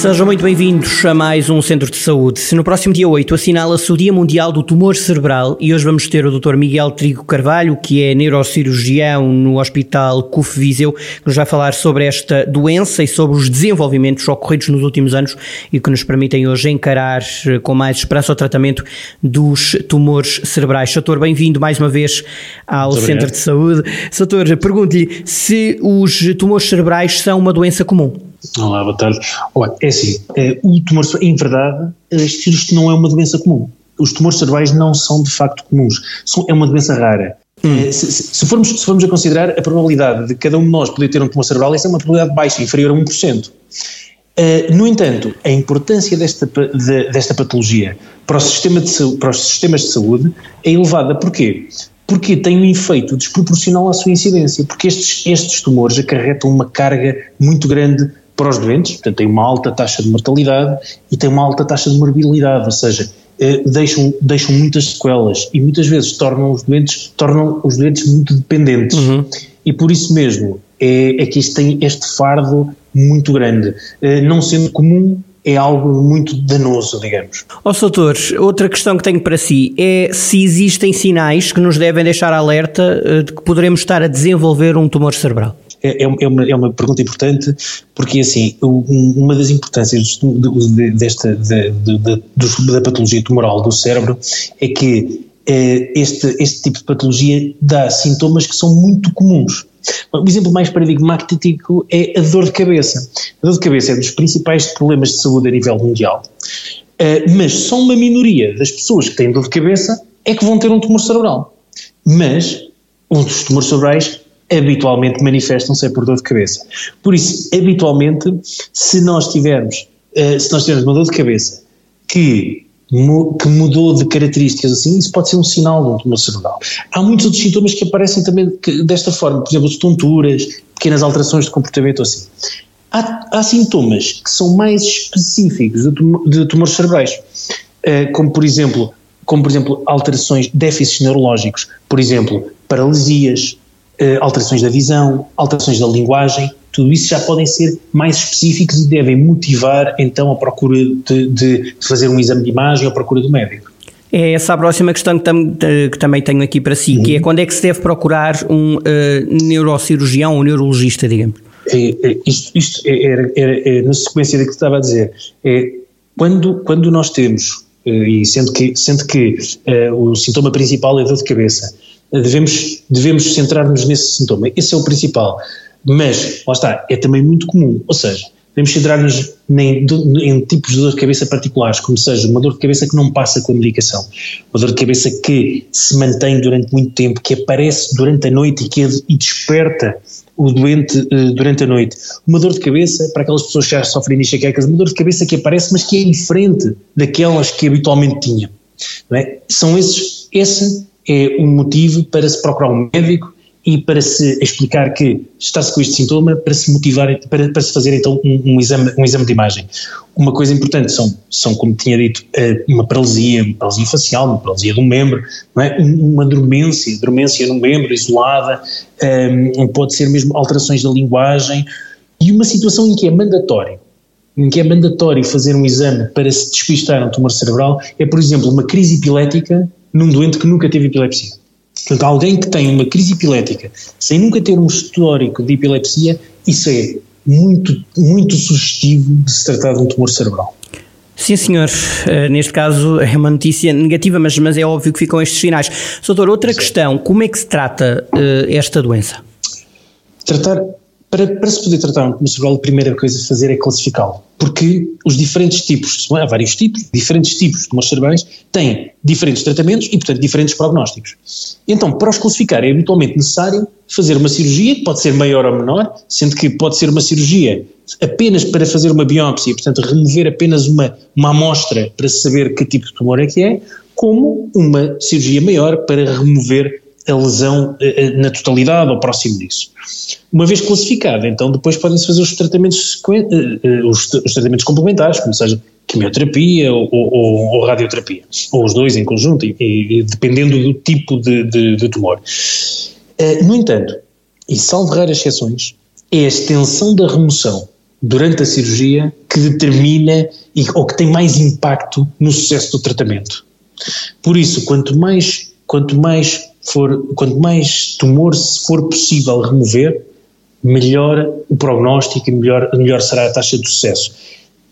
Sejam muito bem-vindos a mais um Centro de Saúde. No próximo dia 8 assinala-se o Dia Mundial do Tumor Cerebral e hoje vamos ter o Dr. Miguel Trigo Carvalho, que é neurocirurgião no Hospital CUF Viseu, que nos vai falar sobre esta doença e sobre os desenvolvimentos ocorridos nos últimos anos e que nos permitem hoje encarar eh, com mais esperança o tratamento dos tumores cerebrais. Doutor, bem-vindo mais uma vez ao Centro de Saúde. Doutor, pergunto-lhe se os tumores cerebrais são uma doença comum. Olá, boa tarde. Olha, é assim, é, o tumor, em verdade, isto não é uma doença comum. Os tumores cerebrais não são de facto comuns. São, é uma doença rara. Hum. É, se, se, formos, se formos a considerar a probabilidade de cada um de nós poder ter um tumor cerebral, essa é uma probabilidade baixa, inferior a 1%. Uh, é, no entanto, a importância desta, de, desta patologia para, o sistema de, para os sistemas de saúde é elevada. Porquê? Porque tem um efeito desproporcional à sua incidência, porque estes, estes tumores acarretam uma carga muito grande para os doentes, portanto tem uma alta taxa de mortalidade e tem uma alta taxa de morbilidade, ou seja, eh, deixam, deixam muitas sequelas e muitas vezes tornam os doentes, tornam os doentes muito dependentes. Uhum. E por isso mesmo é, é que isto tem este fardo muito grande. Eh, não sendo comum, é algo muito danoso, digamos. Ó oh, doutor, outra questão que tenho para si é se existem sinais que nos devem deixar alerta eh, de que poderemos estar a desenvolver um tumor cerebral. É, é, é, uma, é uma pergunta importante, porque assim, uma das importâncias desta, da, patologia tumoral do cérebro é que é, este, este tipo de patologia dá sintomas que são muito comuns. O exemplo mais paradigmático é a dor de cabeça. A dor de cabeça é um dos principais problemas de saúde a nível mundial, eh, mas só uma minoria das pessoas que têm dor de cabeça é que vão ter um tumor cerebral. Mas um dos tumores cerebrais habitualmente manifestam-se por dor de cabeça. Por isso, habitualmente, se nós tivermos, uh, se nós tivermos uma dor de cabeça que, mu que mudou de características assim, isso pode ser um sinal de um tumor cerebral. Há muitos outros sintomas que aparecem também que, desta forma, por exemplo, as tonturas, pequenas alterações de comportamento assim. Há, há sintomas que são mais específicos de, tumor, de tumores cerebrais, uh, como por exemplo como por exemplo alterações, déficits neurológicos, por exemplo, paralisias, alterações da visão, alterações da linguagem, tudo isso já podem ser mais específicos e devem motivar então a procura de, de fazer um exame de imagem ou a procura do médico. É essa a próxima questão que, tam, que também tenho aqui para si, uhum. que é uhum. quando é que se deve procurar um uh, neurocirurgião ou um neurologista, digamos? É, é, isto, isto é, é, na sequência do que estava a dizer, é quando, quando nós temos, uh, e sendo que, sendo que o sintoma principal é dor de cabeça, devemos, devemos centrar-nos nesse sintoma. Esse é o principal. Mas, lá está, é também muito comum. Ou seja, devemos centrar-nos em, em, tipos de dor de cabeça particulares, como seja uma dor de cabeça que não passa com a medicação, uma dor de cabeça que se mantém durante muito tempo, que aparece durante a noite e que e desperta o doente uh, durante a noite. Uma dor de cabeça, para aquelas pessoas que já sofrem enxaquecas, uma dor de cabeça que aparece, mas que é diferente daquelas que habitualmente tinha. É? São esses, esse é um motivo para se procurar um médico e para se explicar que está-se com este sintoma, para se motivar, para, para se fazer então um, um, exame, um exame de imagem. Uma coisa importante são, são como tinha dito, eh, uma paralisia, uma paralisia facial, uma paralisia de um membro, é? uma dormência, dormência no membro isolada, um, pode ser mesmo alterações da linguagem e uma situação em que é mandatório em que é mandatório fazer um exame para se despistar um tumor cerebral é, por exemplo, uma crise epilética num doente que nunca teve epilepsia. Portanto, alguém que tem uma crise epilética sem nunca ter um histórico de epilepsia, isso é muito, muito sugestivo de se tratar de um tumor cerebral. Sim, senhor. Uh, neste caso é uma notícia negativa, mas, mas é óbvio que ficam estes sinais. Doutor, outra Sim. questão: como é que se trata uh, esta doença? Tratar para, para se poder tratar um cerebral, a primeira coisa a fazer é classificá-lo, porque os diferentes tipos, há vários tipos, diferentes tipos de tumores cerebrais têm diferentes tratamentos e, portanto, diferentes prognósticos. Então, para os classificar, é habitualmente necessário fazer uma cirurgia, que pode ser maior ou menor, sendo que pode ser uma cirurgia apenas para fazer uma biópsia, portanto, remover apenas uma, uma amostra para saber que tipo de tumor é que é, como uma cirurgia maior para remover a lesão uh, na totalidade ou próximo disso. Uma vez classificada, então depois podem-se fazer os tratamentos, uh, os, os, tratamentos complementares, como seja quimioterapia ou, ou, ou, radioterapia, ou os dois em conjunto, e, e dependendo do tipo de, de, de tumor. no entanto, e salvo raras exceções, é a extensão da remoção durante a cirurgia que determina e, ou que tem mais impacto no sucesso do tratamento. Por isso, quanto mais, quanto mais for, quanto mais tumor se for possível remover, melhor o prognóstico e melhor, melhor será a taxa de sucesso.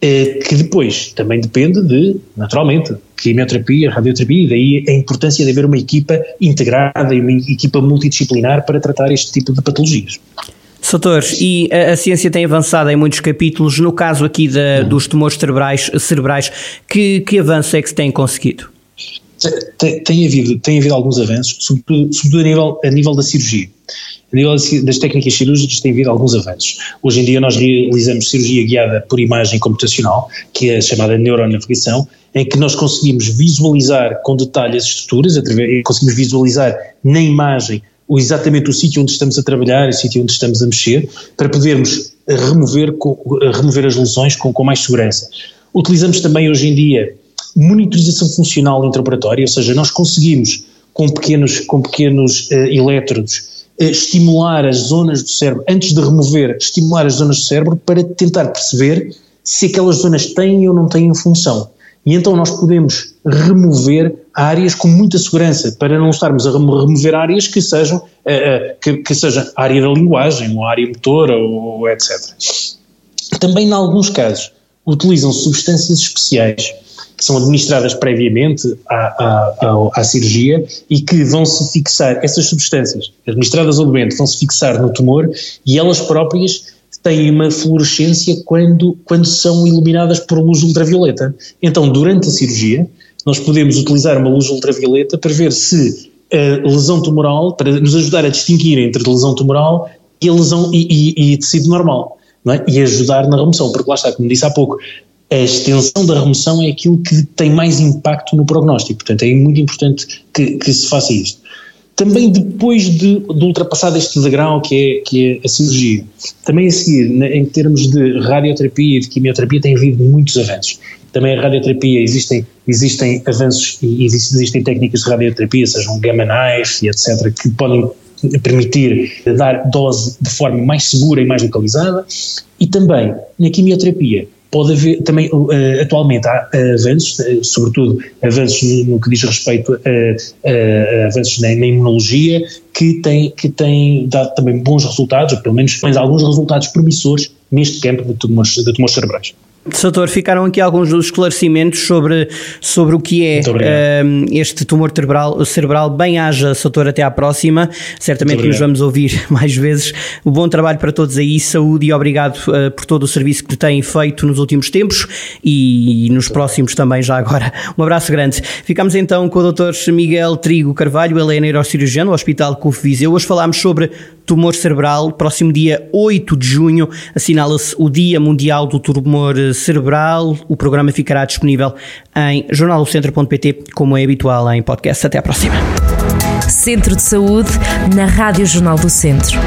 É, que depois também depende de, naturalmente, quimioterapia, radioterapia, e daí a importância de haver uma equipa integrada e uma equipa multidisciplinar para tratar este tipo de patologias. Doutor, e a, a, ciência tem avançado em muitos capítulos, no caso aqui da, dos tumores cerebrais, cerebrais que, que avanço é que se tem conseguido? Tem, havido, tem havido alguns avanços, sobretudo, sobretudo a, nível, a nível da cirurgia. A nível das técnicas cirúrgicas tem havido alguns avanços. Hoje em dia nós realizamos cirurgia guiada por imagem computacional, que é chamada neuronavegação, em que nós conseguimos visualizar com detalhe as estruturas, conseguimos visualizar na imagem o, exatamente o sítio onde estamos a trabalhar, o sítio onde estamos a mexer, para podermos remover, remover as lesões com, com mais segurança. Utilizamos também hoje em dia monitorização funcional intraoperatória, ou seja, nós conseguimos com pequenos, com pequenos uh, elétrodos uh, estimular as zonas do cérebro, antes de remover, estimular as zonas do cérebro para tentar perceber se aquelas zonas têm ou não têm função. E então nós podemos remover áreas com muita segurança, para não estarmos a remover áreas que sejam, uh, que, que seja área da linguagem, ou área motora, ou, ou etc. Também, em alguns casos, utilizam substâncias especiais que são administradas previamente à, à, à, à cirurgia e que vão-se fixar, essas substâncias administradas ao doente vão-se fixar no tumor e elas próprias têm uma fluorescência quando, quando são iluminadas por luz ultravioleta. Então, durante a cirurgia, nós podemos utilizar uma luz ultravioleta para ver se a lesão tumoral, para nos ajudar a distinguir entre a lesão tumoral e lesão e, e, e tecido normal, é? e ajudar na remoção, porque lá está, como disse há pouco, a extensão da remoção é aquilo que tem mais impacto no prognóstico, portanto é muito importante que, que se faça isto. Também depois de, de, ultrapassar este degrau que é, que é a cirurgia, também a seguir, em termos de radioterapia e de quimioterapia, tem havido muitos avanços. Também a radioterapia, existem, existem avanços e existem técnicas de radioterapia, sejam gamma knife e etc., que podem permitir dar dose de forma mais segura e mais localizada. E também na quimioterapia, pode haver também, uh, atualmente há avanços, uh, sobretudo avanços no, que diz respeito a, avanços na, na, imunologia, que têm que tem dado também bons resultados, ou pelo menos alguns resultados promissores neste campo de tumores, de tumores cerebrais. Doutor, ficaram aqui alguns dos esclarecimentos sobre, sobre o que é uh, este tumor cerebral, cerebral. Bem haja, doutor, até à próxima. Certamente nos vamos ouvir mais vezes. O bom trabalho para todos aí, saúde e obrigado uh, por todo o serviço que têm feito nos últimos tempos e, e nos próximos também, já agora. Um abraço grande. Ficamos então com o doutor Miguel Trigo Carvalho, ele é neurocirurgião no Hospital CUF Viseu. Hoje falámos sobre tumor cerebral. Próximo dia 8 de junho assinala-se o Dia Mundial do Tumor Cerebral. O programa ficará disponível em jornaldocentro.pt, como é habitual em podcast. Até à próxima. Centro de Saúde, na Rádio Jornal do Centro.